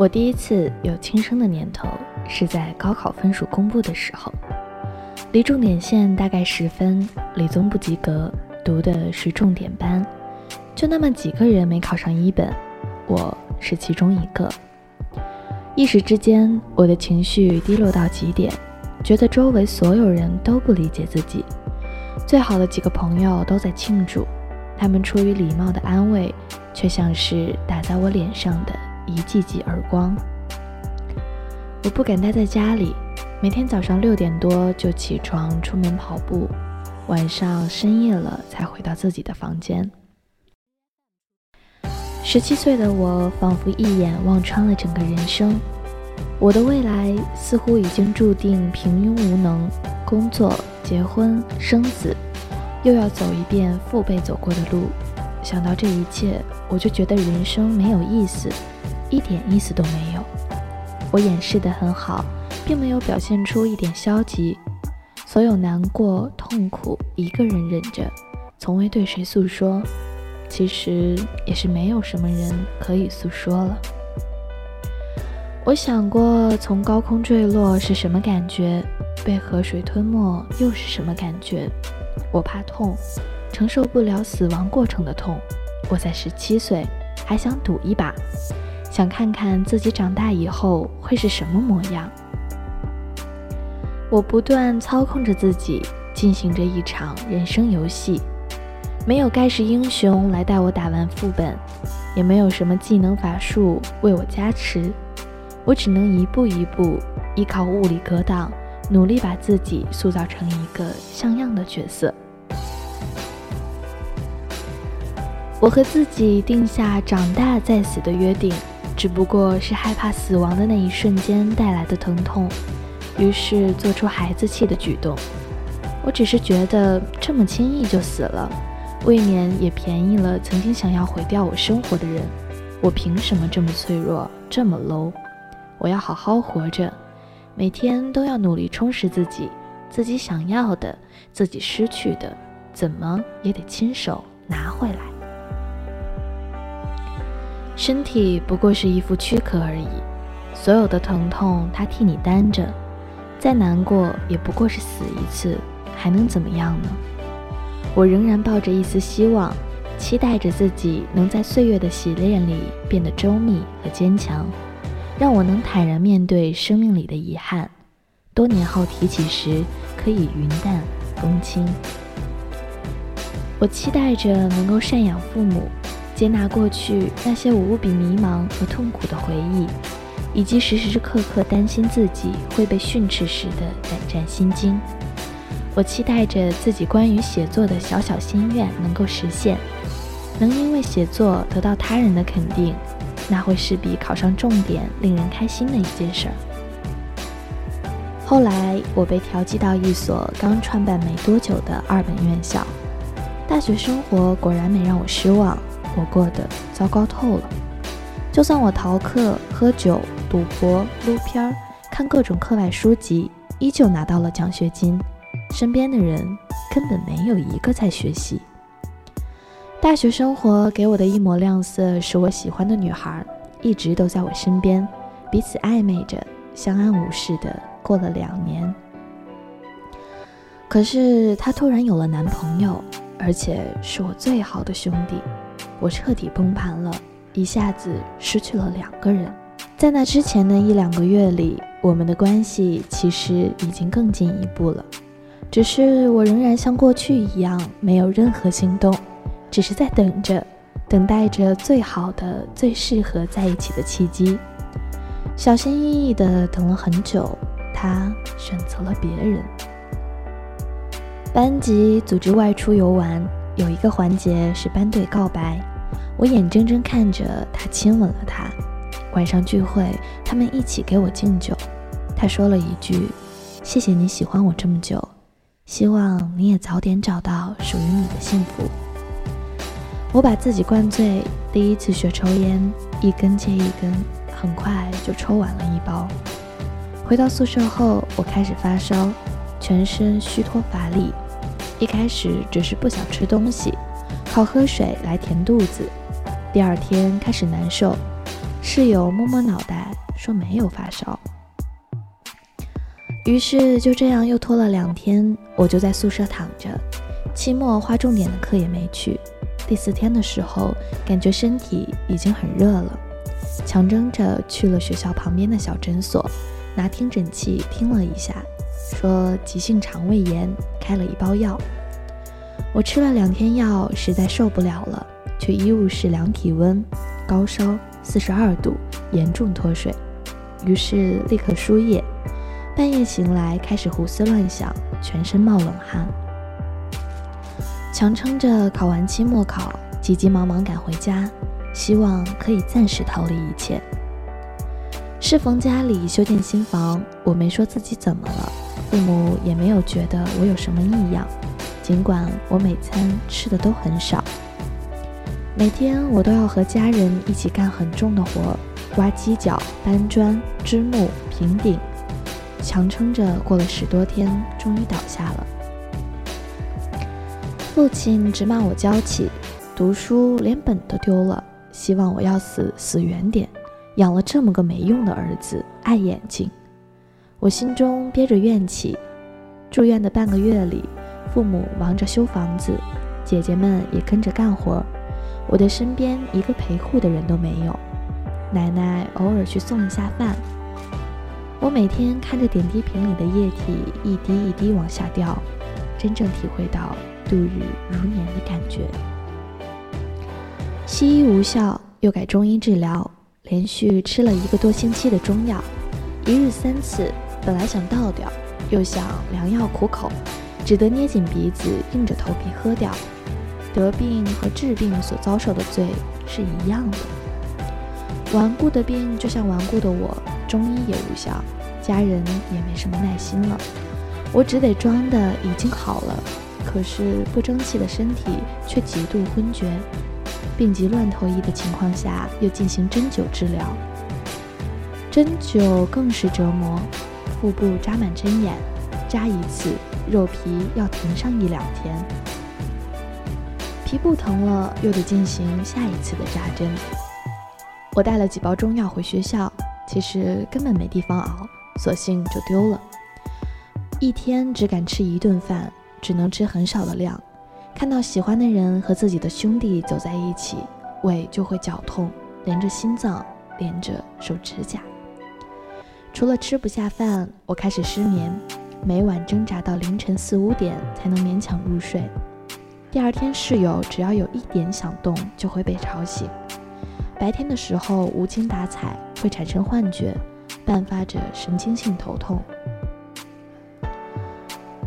我第一次有轻生的念头，是在高考分数公布的时候，离重点线大概十分，理综不及格，读的是重点班，就那么几个人没考上一本，我是其中一个。一时之间，我的情绪低落到极点，觉得周围所有人都不理解自己，最好的几个朋友都在庆祝，他们出于礼貌的安慰，却像是打在我脸上的。一记记耳光，我不敢待在家里，每天早上六点多就起床出门跑步，晚上深夜了才回到自己的房间。十七岁的我仿佛一眼望穿了整个人生，我的未来似乎已经注定平庸无能，工作、结婚、生子，又要走一遍父辈走过的路。想到这一切，我就觉得人生没有意思。一点意思都没有，我掩饰得很好，并没有表现出一点消极。所有难过、痛苦，一个人忍着，从未对谁诉说。其实也是没有什么人可以诉说了。我想过，从高空坠落是什么感觉，被河水吞没又是什么感觉。我怕痛，承受不了死亡过程的痛。我才十七岁，还想赌一把。想看看自己长大以后会是什么模样。我不断操控着自己，进行着一场人生游戏。没有盖世英雄来带我打完副本，也没有什么技能法术为我加持，我只能一步一步依靠物理格挡，努力把自己塑造成一个像样的角色。我和自己定下长大再死的约定。只不过是害怕死亡的那一瞬间带来的疼痛，于是做出孩子气的举动。我只是觉得这么轻易就死了，未免也便宜了曾经想要毁掉我生活的人。我凭什么这么脆弱，这么 low？我要好好活着，每天都要努力充实自己，自己想要的，自己失去的，怎么也得亲手拿回来。身体不过是一副躯壳而已，所有的疼痛他替你担着，再难过也不过是死一次，还能怎么样呢？我仍然抱着一丝希望，期待着自己能在岁月的洗练里变得周密和坚强，让我能坦然面对生命里的遗憾，多年后提起时可以云淡风轻。我期待着能够赡养父母。接纳过去那些我无比迷茫和痛苦的回忆，以及时时刻刻担心自己会被训斥时的胆战心惊。我期待着自己关于写作的小小心愿能够实现，能因为写作得到他人的肯定，那会是比考上重点令人开心的一件事儿。后来我被调剂到一所刚创办没多久的二本院校，大学生活果然没让我失望。我过得糟糕透了，就算我逃课、喝酒、赌博、撸片儿、看各种课外书籍，依旧拿到了奖学金。身边的人根本没有一个在学习。大学生活给我的一抹亮色，是我喜欢的女孩一直都在我身边，彼此暧昧着，相安无事的过了两年。可是她突然有了男朋友，而且是我最好的兄弟。我彻底崩盘了，一下子失去了两个人。在那之前的一两个月里，我们的关系其实已经更进一步了，只是我仍然像过去一样没有任何行动，只是在等着，等待着最好的、最适合在一起的契机。小心翼翼地等了很久，他选择了别人。班级组织外出游玩，有一个环节是班队告白。我眼睁睁看着他亲吻了她。晚上聚会，他们一起给我敬酒。他说了一句：“谢谢你喜欢我这么久，希望你也早点找到属于你的幸福。”我把自己灌醉，第一次学抽烟，一根接一根，很快就抽完了一包。回到宿舍后，我开始发烧，全身虚脱乏力。一开始只是不想吃东西。靠喝水来填肚子，第二天开始难受，室友摸摸脑袋说没有发烧。于是就这样又拖了两天，我就在宿舍躺着，期末划重点的课也没去。第四天的时候，感觉身体已经很热了，强撑着去了学校旁边的小诊所，拿听诊器听了一下，说急性肠胃炎，开了一包药。我吃了两天药，实在受不了了，去医务室量体温，高烧四十二度，严重脱水，于是立刻输液。半夜醒来，开始胡思乱想，全身冒冷汗，强撑着考完期末考，急急忙忙赶回家，希望可以暂时逃离一切。适逢家里修建新房，我没说自己怎么了，父母也没有觉得我有什么异样。尽管我每餐吃的都很少，每天我都要和家人一起干很重的活，挖犄角、搬砖、支木、平顶。强撑着过了十多天，终于倒下了。父亲直骂我娇气，读书连本都丢了，希望我要死死远点，养了这么个没用的儿子，碍眼睛。我心中憋着怨气。住院的半个月里，父母忙着修房子，姐姐们也跟着干活，我的身边一个陪护的人都没有。奶奶偶尔去送一下饭。我每天看着点滴瓶里的液体一滴一滴往下掉，真正体会到度日如年的感觉。西医无效，又改中医治疗，连续吃了一个多星期的中药，一日三次。本来想倒掉，又想良药苦口，只得捏紧鼻子，硬着头皮喝掉。得病和治病所遭受的罪是一样的。顽固的病就像顽固的我。中医也无效，家人也没什么耐心了，我只得装的已经好了，可是不争气的身体却极度昏厥，病急乱投医的情况下，又进行针灸治疗，针灸更是折磨，腹部扎满针眼，扎一次肉皮要停上一两天，皮不疼了，又得进行下一次的扎针。我带了几包中药回学校。其实根本没地方熬，索性就丢了。一天只敢吃一顿饭，只能吃很少的量。看到喜欢的人和自己的兄弟走在一起，胃就会绞痛，连着心脏，连着手指甲。除了吃不下饭，我开始失眠，每晚挣扎到凌晨四五点才能勉强入睡。第二天室友只要有一点响动，就会被吵醒。白天的时候无精打采，会产生幻觉，伴发着神经性头痛。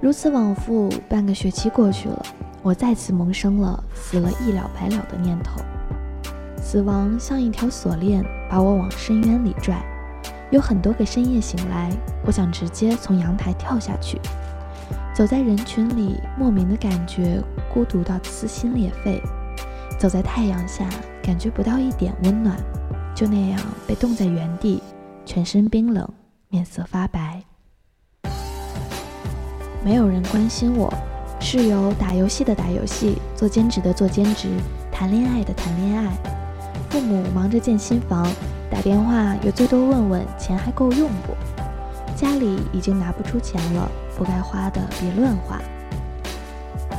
如此往复，半个学期过去了，我再次萌生了死了一了百了的念头。死亡像一条锁链，把我往深渊里拽。有很多个深夜醒来，我想直接从阳台跳下去。走在人群里，莫名的感觉孤独到撕心裂肺。走在太阳下。感觉不到一点温暖，就那样被冻在原地，全身冰冷，面色发白。没有人关心我，室友打游戏的打游戏，做兼职的做兼职，谈恋爱的谈恋爱。父母忙着建新房，打电话又最多问问钱还够用不？家里已经拿不出钱了，不该花的别乱花。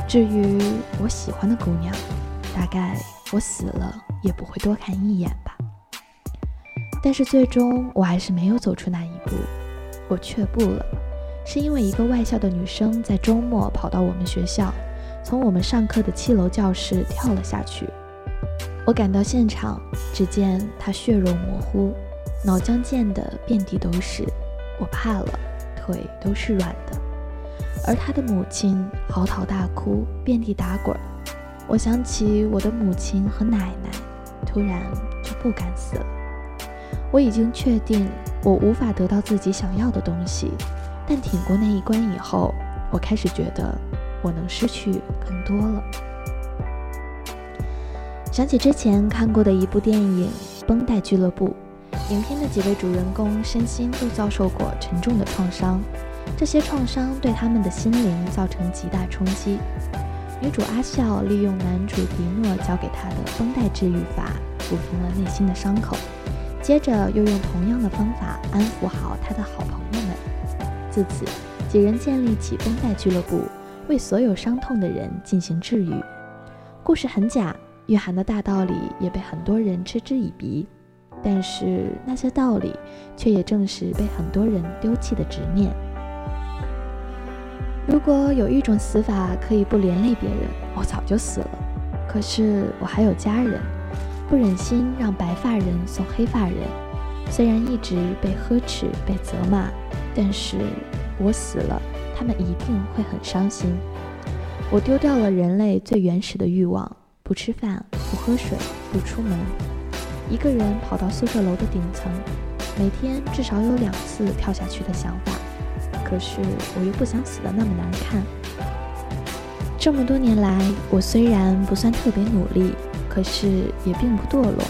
至于我喜欢的姑娘，大概我死了。也不会多看一眼吧。但是最终我还是没有走出那一步，我却步了，是因为一个外校的女生在周末跑到我们学校，从我们上课的七楼教室跳了下去。我赶到现场，只见她血肉模糊，脑浆溅得遍地都是，我怕了，腿都是软的。而他的母亲嚎啕大哭，遍地打滚。我想起我的母亲和奶奶。突然就不敢死了。我已经确定我无法得到自己想要的东西，但挺过那一关以后，我开始觉得我能失去更多了。想起之前看过的一部电影《绷带俱乐部》，影片的几位主人公身心都遭受过沉重的创伤，这些创伤对他们的心灵造成极大冲击。女主阿笑利用男主迪诺教给她的绷带治愈法，抚平了内心的伤口，接着又用同样的方法安抚好他的好朋友们。自此，几人建立起绷带俱乐部，为所有伤痛的人进行治愈。故事很假，蕴含的大道理也被很多人嗤之以鼻。但是那些道理，却也正是被很多人丢弃的执念。如果有一种死法可以不连累别人，我早就死了。可是我还有家人，不忍心让白发人送黑发人。虽然一直被呵斥、被责骂，但是我死了，他们一定会很伤心。我丢掉了人类最原始的欲望：不吃饭、不喝水、不出门。一个人跑到宿舍楼的顶层，每天至少有两次跳下去的想法。可是我又不想死的那么难看。这么多年来，我虽然不算特别努力，可是也并不堕落。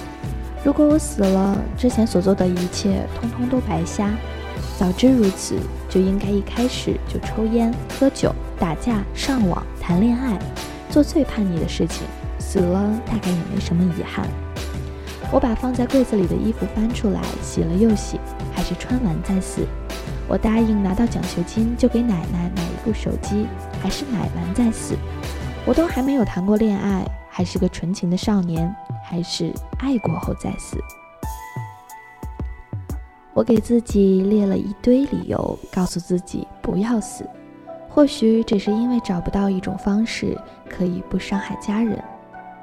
如果我死了，之前所做的一切通通都白瞎。早知如此，就应该一开始就抽烟、喝酒、打架、上网、谈恋爱，做最叛逆的事情。死了，大概也没什么遗憾。我把放在柜子里的衣服翻出来，洗了又洗，还是穿完再死。我答应拿到奖学金就给奶奶买一部手机，还是买完再死。我都还没有谈过恋爱，还是个纯情的少年，还是爱过后再死。我给自己列了一堆理由，告诉自己不要死。或许只是因为找不到一种方式可以不伤害家人。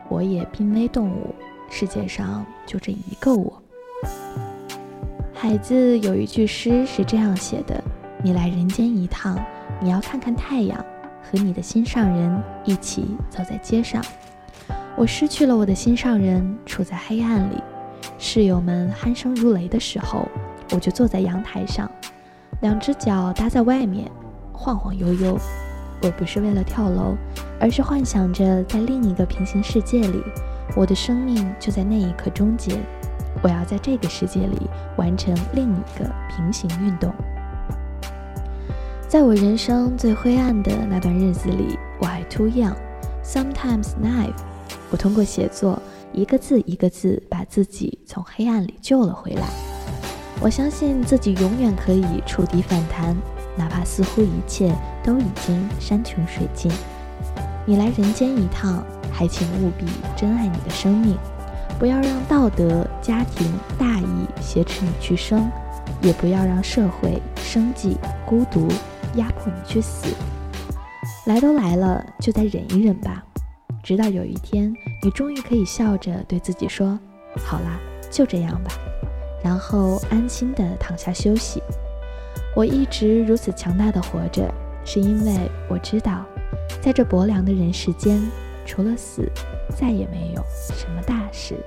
我也濒危动物。世界上就这一个我。海子有一句诗是这样写的：“你来人间一趟，你要看看太阳，和你的心上人一起走在街上。”我失去了我的心上人，处在黑暗里。室友们鼾声如雷的时候，我就坐在阳台上，两只脚搭在外面，晃晃悠悠。我不是为了跳楼，而是幻想着在另一个平行世界里。我的生命就在那一刻终结，我要在这个世界里完成另一个平行运动。在我人生最灰暗的那段日子里，我还 too young。Sometimes naive 我通过写作一个字一个字把自己从黑暗里救了回来。我相信自己永远可以触底反弹，哪怕似乎一切都已经山穷水尽。你来人间一趟。还请务必珍爱你的生命，不要让道德、家庭、大义挟持你去生，也不要让社会、生计、孤独压迫你去死。来都来了，就再忍一忍吧，直到有一天，你终于可以笑着对自己说：“好啦，就这样吧。”然后安心的躺下休息。我一直如此强大的活着，是因为我知道，在这薄凉的人世间。除了死，再也没有什么大是